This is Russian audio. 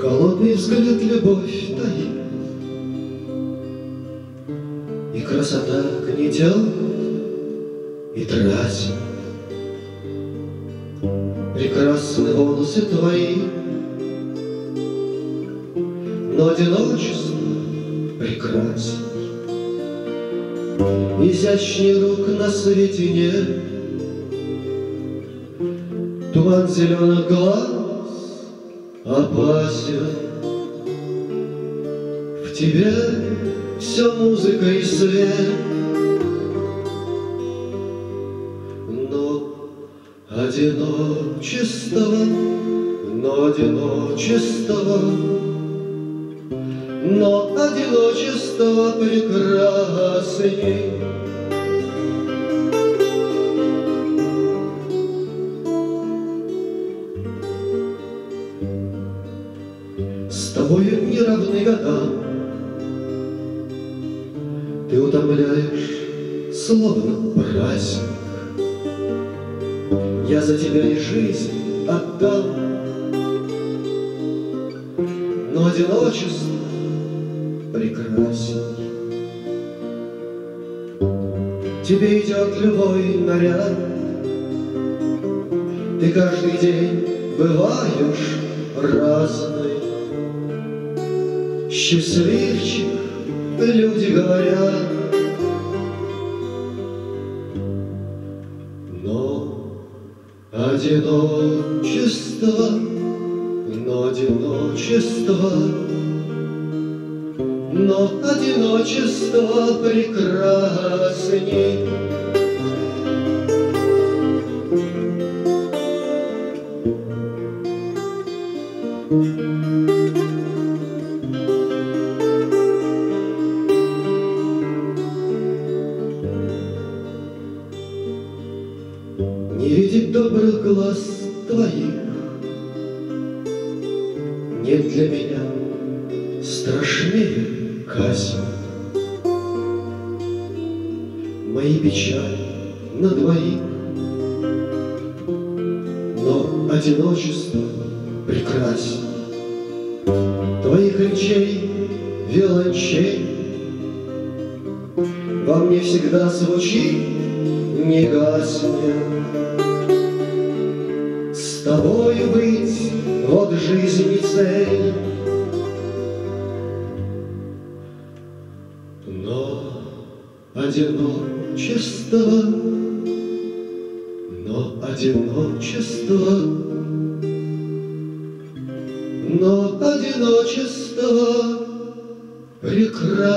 Холодный взгляд любовь таит, И красота гнетет и тратит. Прекрасны волосы твои, Но одиночество прекрасно. Изящней рук на свете нет, Туман зеленых глаз опасен. В тебе все музыка и свет, одиночество, но одиночество, Но одиночество прекрасней. С тобою не равны годам, Ты утомляешь, словно праздник. Я за тебя и жизнь отдам, Но одиночество прекрасней. Тебе идет любой наряд, Ты каждый день бываешь разный. Счастливчик, люди говорят, одиночество, но одиночество, Но одиночество прекрасней. Не видит добрых глаз твоих, Нет для меня страшнее казнь. Мои печали на двоих, Но одиночество прекрасней. Твоих речей виолончель Во мне всегда звучит, не гаснет. С тобою быть, вот жизни цель. Но одиночество, но одиночество, но одиночество прекрасней.